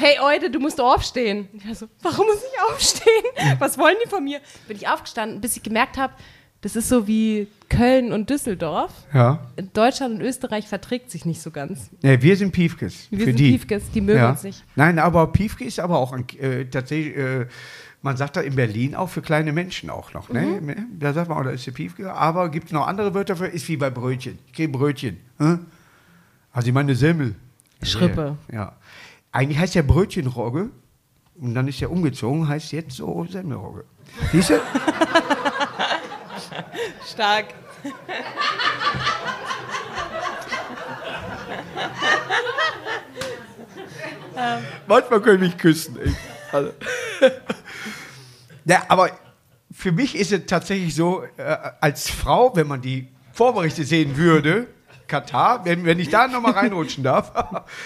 Hey, Eude, du musst aufstehen. Ich war so, warum muss ich aufstehen? Was wollen die von mir? Bin ich aufgestanden, bis ich gemerkt habe, das ist so wie Köln und Düsseldorf. Ja. Deutschland und Österreich verträgt sich nicht so ganz. Nee, wir sind Piefkes. Wir sind die. Piefkes, die mögen ja. uns nicht. Nein, aber Piefke ist aber auch ein, äh, tatsächlich äh, Man sagt da in Berlin auch für kleine Menschen auch noch. Ne? Da sagt man, oh, da ist der Piefke. Aber gibt es noch andere Wörter für? Ist wie bei Brötchen. Ich kriege Brötchen. Hm? Also ich meine Semmel. Schrippe. Ja. Eigentlich heißt ja Brötchenrogge. Und dann ist er umgezogen, heißt jetzt so Semmelrogge. Siehst du? Stark. Manchmal können mich küssen. Echt. Also. ja, aber für mich ist es tatsächlich so, äh, als Frau, wenn man die Vorberichte sehen würde, Katar, wenn, wenn ich da nochmal reinrutschen darf,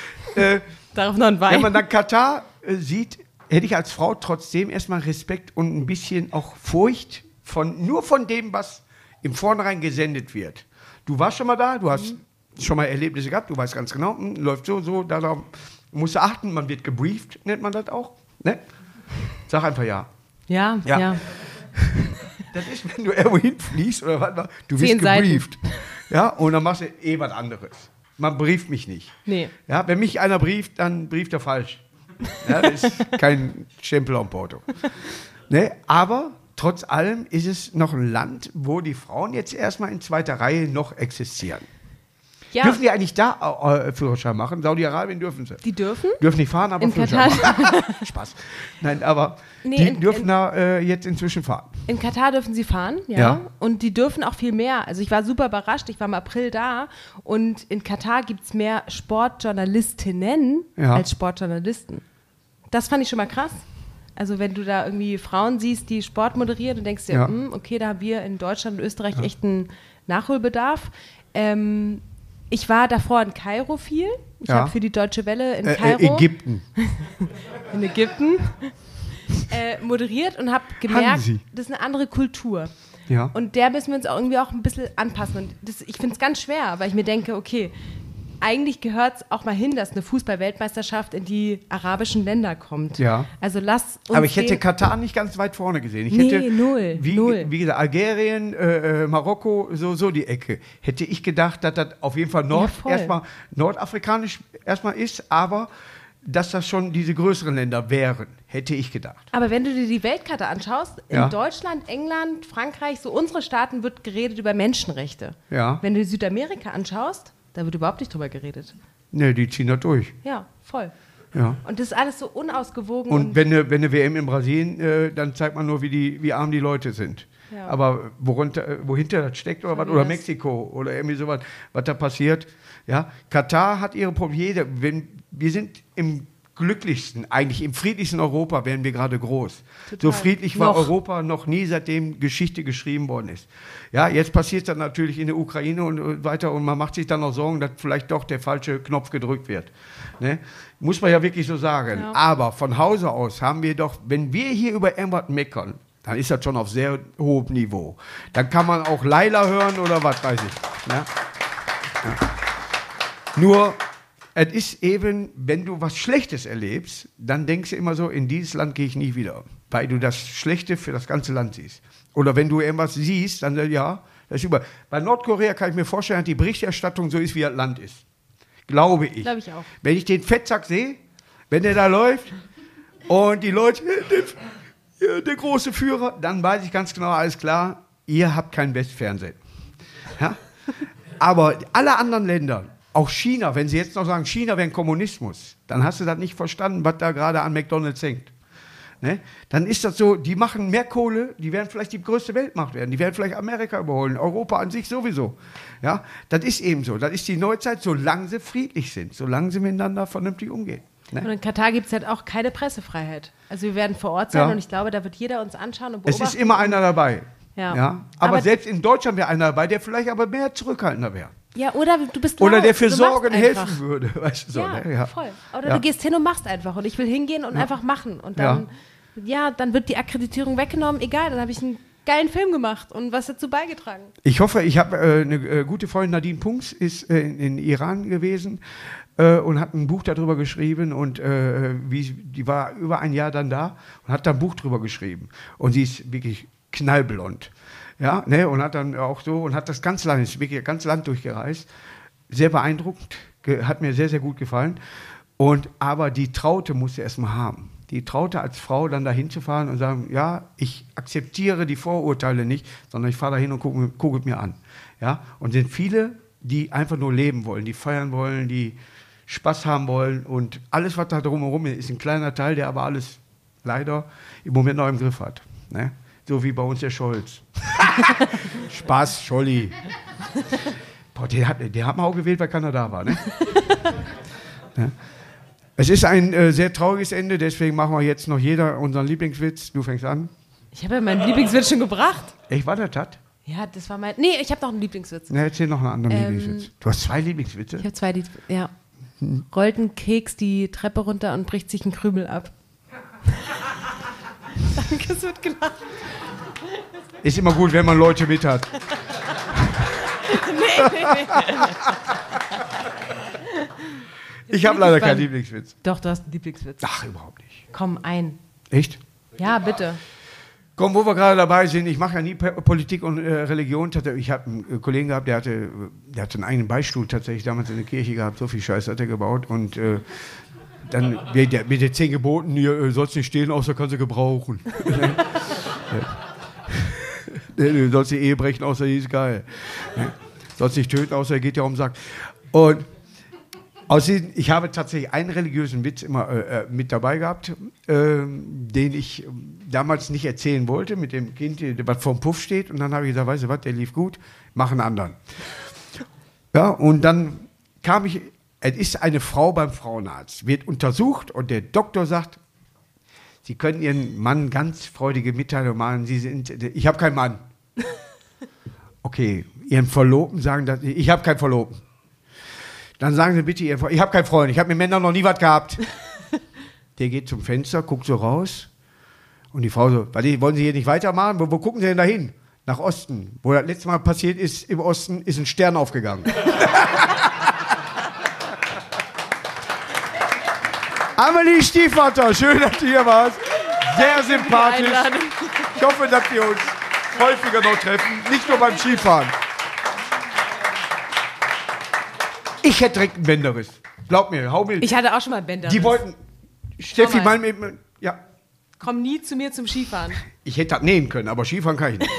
äh, Darauf noch ein Wein. wenn man dann Katar äh, sieht, hätte ich als Frau trotzdem erstmal Respekt und ein bisschen auch Furcht von nur von dem, was im Vornherein gesendet wird. Du warst schon mal da, du hast schon mal Erlebnisse gehabt, du weißt ganz genau, hm, läuft so, so, da, da musst du achten, man wird gebrieft, nennt man das auch. Ne? Sag einfach ja. ja, Ja. ja, Das ist, wenn du irgendwo hinfliegst oder was, du wirst Seiten. gebrieft. Ja, und dann machst du eh was anderes. Man brieft mich nicht. Nee. Ja, wenn mich einer brieft, dann brieft er falsch. Ja, das ist kein Stempel am Porto. Ne? Aber trotz allem ist es noch ein Land, wo die Frauen jetzt erstmal in zweiter Reihe noch existieren. Ja, Dürfen die eigentlich da äh, Führerschein machen? Saudi-Arabien dürfen sie. die dürfen. Dürfen nicht fahren, aber In Führerschein Katar. machen. Spaß. Nein, aber Nee, die in- dürfen in- da äh, jetzt inzwischen fahren. In Katar dürfen sie fahren, ja. Ja. Und die dürfen auch viel mehr. Also ich war super überrascht, ich war im April da und in Katar gibt es mehr Sportjournalistinnen Ja. als Sportjournalisten. Das fand ich schon mal krass. Also wenn du da irgendwie Frauen siehst, die Sport moderieren und denkst dir, Ja. hm, okay, da haben wir in Deutschland und Österreich echt einen Nachholbedarf. Ähm, ich war davor in Kairo viel. Ich Ja. habe für die Deutsche Welle in Äh, Kairo äh, Ägypten. in Ägypten äh, moderiert und habe gemerkt, das ist eine andere Kultur. Ja. Und der müssen wir uns auch irgendwie auch ein bisschen anpassen. Und das, ich finde es ganz schwer, weil ich mir denke, okay, eigentlich gehört es auch mal hin, dass eine Fußball-Weltmeisterschaft in die arabischen Länder kommt. Ja. Also lass uns. Aber ich hätte Katar nicht ganz weit vorne gesehen. Ich Nee, hätte, null, Wie, null. wie gesagt, Algerien, äh, äh, Marokko, so, so die Ecke. Hätte ich gedacht, dass das auf jeden Fall Nord, voll. erstmal nordafrikanisch erstmal ist, aber dass das schon diese größeren Länder wären, hätte ich gedacht. Aber wenn du dir die Weltkarte anschaust, Ja. in Deutschland, England, Frankreich, so unsere Staaten wird geredet über Menschenrechte. Ja. Wenn du Südamerika anschaust, da wird überhaupt nicht drüber geredet. Ne, die ziehen das durch. Ja, voll. Ja. Und das ist alles so unausgewogen. Und wenn eine, wenn eine WM in Brasilien, äh, dann zeigt man nur, wie, die, wie arm die Leute sind. Ja. Aber worunter, äh, wohinter das steckt oder was, oder Mexiko oder irgendwie sowas, was da passiert. Ja, Katar hat ihre Probleme. Wenn, wir sind im glücklichsten, eigentlich im friedlichsten Europa werden wir gerade groß. So Total. friedlich war Noch. Europa noch nie, seitdem Geschichte geschrieben worden ist. Ja, jetzt passiert das natürlich in der Ukraine und weiter und man macht sich dann noch Sorgen, dass vielleicht doch der falsche Knopf gedrückt wird. Ne? Muss man ja wirklich so sagen. Ja. Aber von Hause aus haben wir doch, wenn wir hier über irgendwas meckern, dann ist das schon auf sehr hohem Niveau. Dann kann man auch Laila hören oder was weiß ich. Ne? Ja. Nur, es ist eben, wenn du was Schlechtes erlebst, dann denkst du immer so, in dieses Land gehe ich nie wieder, weil du das Schlechte für das ganze Land siehst. Oder wenn du irgendwas siehst, dann ja, das ist über. Bei Nordkorea kann ich mir vorstellen, dass die Berichterstattung so ist, wie das Land ist. Glaube ich. Glaube ich auch. Wenn ich den Fettsack sehe, wenn der da läuft und die Leute, der, der große Führer, dann weiß ich ganz genau, alles klar, ihr habt kein Westfernsehen. Ja? Aber alle anderen Länder, auch China, wenn sie jetzt noch sagen, China wäre ein Kommunismus, dann hast du das nicht verstanden, was da gerade an McDonalds hängt. Ne? Dann ist das so, die machen mehr Kohle, die werden vielleicht die größte Weltmacht werden, die werden vielleicht Amerika überholen, Europa an sich sowieso. Ja? Das ist eben so, das ist die Neuzeit, solange sie friedlich sind, solange sie miteinander vernünftig umgehen. Und Ne? in Katar gibt es halt auch keine Pressefreiheit. Also wir werden vor Ort sein Ja. und ich glaube, da wird jeder uns anschauen und Es beobachten. ist immer einer dabei. Ja. Aber, Aber- selbst in Deutschland wäre einer dabei, der vielleicht aber mehr zurückhaltender wäre. Ja, oder du bist Oder laut, der für Sorgen helfen würde. Weißt du, so, ja, ne? voll. Oder Ja. du gehst hin und machst einfach. Und ich will hingehen und einfach machen. Und dann, ja. dann wird die Akkreditierung weggenommen. Egal, dann habe ich einen geilen Film gemacht und was dazu beigetragen. Ich hoffe, ich habe äh, eine äh, gute Freundin, Nadine Punks, ist äh, in, in Iran gewesen äh, und hat ein Buch darüber geschrieben und äh, wie, die war über ein Jahr dann da und hat da ein Buch drüber geschrieben. Und sie ist wirklich knallblond. Ja, ne, und hat dann auch so und hat das ganze Land, ist wirklich das ganze Land durchgereist. Sehr beeindruckend, hat mir sehr, sehr gut gefallen. Und aber die Traute musste erst mal haben. die traute als Frau dann dahin zu fahren und sagen, ja, ich akzeptiere die Vorurteile nicht, sondern ich fahre dahin und gucke guck mir an. Ja? Und sind viele, die einfach nur leben wollen, die feiern wollen, die Spaß haben wollen und alles, was da drumherum ist, ist ein kleiner Teil, der aber alles leider im Moment noch im Griff hat. Ne? So wie bei uns der Scholz. Spaß, Scholli. Boah, der hat, der hat man auch gewählt, weil keiner da war. Ne? ja. Es ist ein äh, sehr trauriges Ende, deswegen machen wir jetzt noch jeder unseren Lieblingswitz. Du fängst an. Ich habe ja meinen Lieblingswitz schon gebracht. Ich war der Tat. Ja, das war mein. Nee, ich habe noch einen Lieblingswitz. Na, erzähl noch einen anderen Ähm, Lieblingswitz. Du hast zwei Lieblingswitze? Ich habe zwei, die. Ja. Rollt ein Keks die Treppe runter und bricht sich einen Krümel ab. Danke, es wird gelacht. Ist immer gut, wenn man Leute mit hat. Ich habe leider keinen Lieblingswitz. Doch, du hast einen Lieblingswitz. Ach, überhaupt nicht. Komm, ein. Echt? Ja, bitte. Komm, wo wir gerade dabei sind, ich mache ja nie Politik und äh, Religion. Ich habe einen äh, Kollegen gehabt, der hatte, der hatte einen eigenen Beistuhl tatsächlich damals in der Kirche gehabt. So viel Scheiß hat er gebaut. Und äh, dann mit den zehn Geboten, hier äh, sollst nicht stehen, außer kannst du gebrauchen. Du sollst die Ehe brechen, außer die ist geil. Sollst nicht töten, außer er geht ja um den Sack. Und aus diesem, ich habe tatsächlich einen religiösen Witz immer äh, äh, mit dabei gehabt, ähm, den ich ähm, damals nicht erzählen wollte, mit dem Kind, äh, was vorm Puff steht. Und dann habe ich gesagt, weißt du was, der lief gut, mach einen anderen. Ja, und dann kam ich, es ist eine Frau beim Frauenarzt, wird untersucht und der Doktor sagt, Sie können Ihren Mann ganz freudige Mitteilung machen. Sie sind, ich habe keinen Mann. Okay, Ihren Verlobten sagen, dass, ich habe keinen Verlobten. Dann sagen Sie bitte ich habe keinen Freund, ich habe mit Männern noch nie was gehabt. Der geht zum Fenster, guckt so raus und die Frau so, "Warte, wollen Sie hier nicht weitermachen? Wo, wo gucken Sie denn da hin? Nach Osten. Wo das letzte Mal passiert ist, im Osten ist ein Stern aufgegangen. Amelie Stiefvater, schön, dass du hier warst. Sehr sympathisch. Ich hoffe, dass wir uns häufiger noch treffen, nicht nur beim Skifahren. Ich hätte direkt einen Bänderriss. Glaub mir, hau mir. Ich hatte auch schon mal Bänder. die wollten. Steffi, mal. mein, ja, Komm nie zu mir zum Skifahren. ich hätte das nähen können, aber Skifahren kann ich nicht.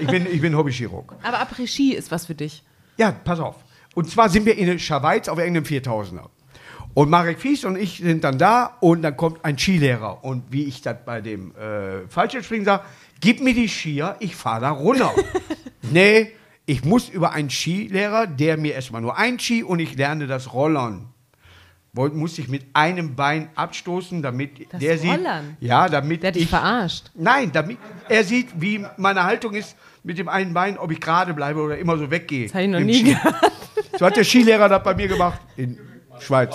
Ich bin, ich bin Hobbychirurg. Aber Après-Ski ist was für dich. Ja, pass auf. Und zwar sind wir in der Schweiz auf irgendeinem 4000er. Und Marek Fies und ich sind dann da und dann kommt ein Skilehrer. Und wie ich das bei dem äh, Fallschirmspringen sage, gib mir die Skier, ich fahre da runter. nee, ich muss über einen Skilehrer, der mir erstmal nur ein Ski und ich lerne das Rollern. Woll- Muss ich mit einem Bein abstoßen, damit Das der sieht. Rollern? Ja, damit Der hat dich ich, verarscht. Nein, damit er sieht, wie meine Haltung ist mit dem einen Bein, ob ich gerade bleibe oder immer so weggehe. Das habe ich noch nie Ski. gehört. So hat der Skilehrer das bei mir gemacht in Schweiz.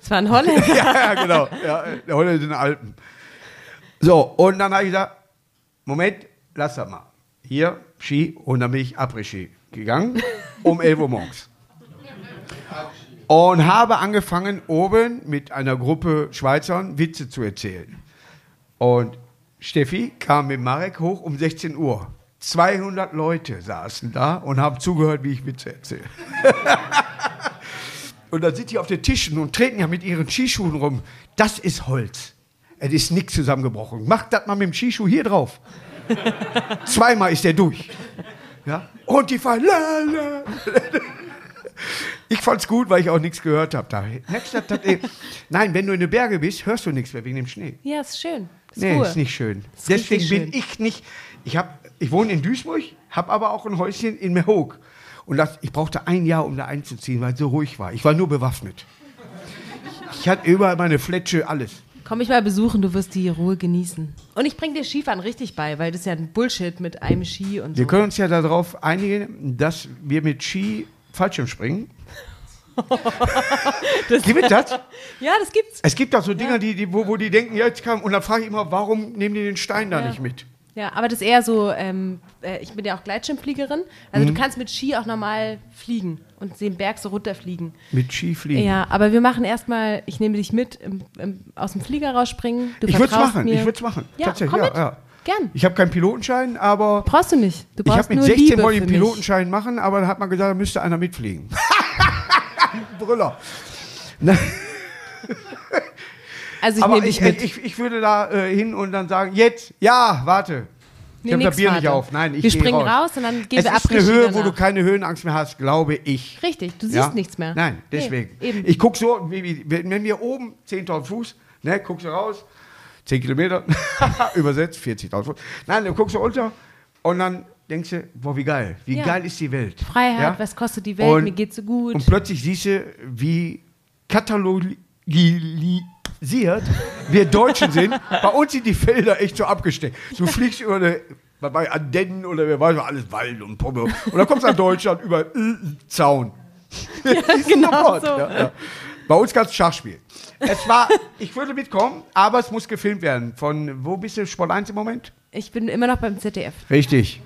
Das war ein Holländer. ja, ja, genau. Ja, der Holländer in den Alpen. So, und dann habe ich gesagt, Moment, lass das mal. Hier, Ski, und dann bin ich Après-Ski gegangen, um 11 Uhr morgens. Und habe angefangen, oben mit einer Gruppe Schweizern Witze zu erzählen. Und Steffi kam mit Marek hoch um 16 Uhr. 200 Leute saßen da und haben zugehört, wie ich Witze erzähle. Und dann sind die auf den Tischen und treten ja mit ihren Skischuhen rum. Das ist Holz. Es ist nichts zusammengebrochen. Macht das mal mit dem Skischuh hier drauf. Zweimal ist der durch. Ja? Und die fallen. La, la. Ich fand's gut, weil ich auch nichts gehört habe. Da Nein, wenn du in den Berge bist, hörst du nichts mehr wegen dem Schnee. Ja, ist schön. Ist Nee, Ruhe. ist nicht schön. Ist Deswegen bin schön. ich nicht. Ich, hab, ich wohne in Duisburg, habe aber auch ein Häuschen in Mehoog. Und das, ich brauchte ein Jahr, um da einzuziehen, weil es so ruhig war. Ich war nur bewaffnet. Ich hatte überall meine Fletsche, alles. Komm mich mal besuchen, du wirst die Ruhe genießen. Und ich bring dir Skifahren richtig bei, weil das ist ja ein Bullshit mit einem Ski und so. Wir können uns ja darauf einigen, dass wir mit Ski Fallschirm springen. Gibt es das? Ja, das gibt's. Es gibt auch so Dinger, die, die, wo, wo die denken, ja, jetzt kam. Und dann frage ich immer, warum nehmen die den Stein da Ja. nicht mit? Ja, aber das ist eher so, ähm, äh, ich bin ja auch Gleitschirmfliegerin. Also Mhm. du kannst mit Ski auch normal fliegen und den Berg so runterfliegen. Mit Ski fliegen. Ja, aber wir machen erstmal, ich nehme dich mit, im, im, aus dem Flieger rausspringen. Du ich würde es machen, mir. ich würde es machen. Ja, Tatsächlich, komm ja, mit. ja. Gern. Ich habe keinen Pilotenschein, aber Brauchst du nicht. Du ich brauchst habe mit nur 16 Liebe wollte ich einen mich. Pilotenschein machen, aber da hat man gesagt, da müsste einer mitfliegen. Brüller. Also ich Aber ich, mit. ich, ich würde da äh, hin und dann sagen, jetzt, ja, warte. Nee, ich habe das nix, Bier nicht warte. auf. Nein, ich Wir springen raus. raus und dann gehen Es wir ist eine Höhe, wo danach. du keine Höhenangst mehr hast, glaube ich. Richtig, du siehst Ja? nichts mehr. Nein, Nee, deswegen. eben. Ich gucke so, wie, wenn wir oben 10.000 Fuß, ne, guckst du raus, 10 Kilometer, übersetzt, 40.000 Fuß. Nein, dann guckst du unter und dann denkst du, boah, wie geil, wie Ja. geil ist die Welt. Freiheit, Ja? was kostet die Welt, Und- mir geht's so gut. Und plötzlich siehst du, wie katalogisiert wir Deutschen sind. Bei uns sind die Felder echt so abgesteckt. Du fliegst über eine, bei Andennen oder wer weiß, alles Wald und Pombe. Und dann kommst du nach Deutschland über äh, Zaun. genau Sofort, so. ja, ja. Bei uns es Schachspiel. Es war, ich würde mitkommen, aber es muss gefilmt werden. Von, wo bist du, Sport 1 im Moment? Ich bin immer noch beim ZDF. Richtig.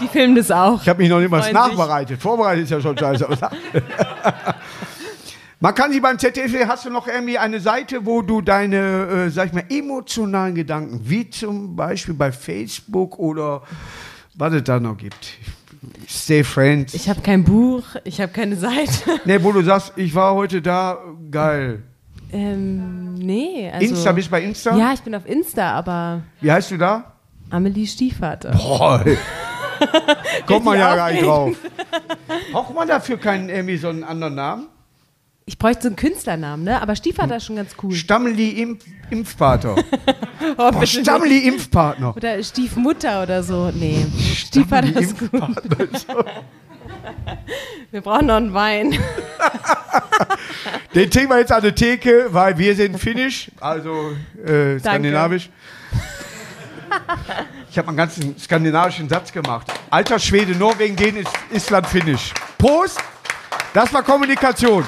Die filmen das auch. Ich habe mich noch nicht mal nachbereitet. Vorbereitet ist ja schon scheiße. Man kann sie beim ZDF, hast du noch irgendwie eine Seite, wo du deine, äh, sag ich mal, emotionalen Gedanken, wie zum Beispiel bei Facebook oder was es da noch gibt. Stay Friends. Ich habe kein Buch, ich habe keine Seite. Ne, wo du sagst, ich war heute da, geil. ähm, nee, also. Insta, bist du bei Insta? Ja, ich bin auf Insta, aber Wie heißt du da? Amelie Stiefvater. Boah, kommt man ja gar nicht drauf. Braucht man dafür keinen irgendwie so einen anderen Namen? Ich bräuchte so einen Künstlernamen, ne? Aber Stiefvater ist schon ganz cool. Stammli Impf Impfpater. Oh, Boah, bitte nicht. Stammli Impfpartner. Oder Stiefmutter oder so. Nee, Stiefvater ist gut. Wir brauchen noch einen Wein. Den wir jetzt an der Theke, weil wir sind finnisch, also äh, skandinavisch. Ich habe einen ganzen skandinavischen Satz gemacht. Alter Schwede, Norwegen, Dänen, Is- Island, Finnisch. Prost! Das war Kommunikation.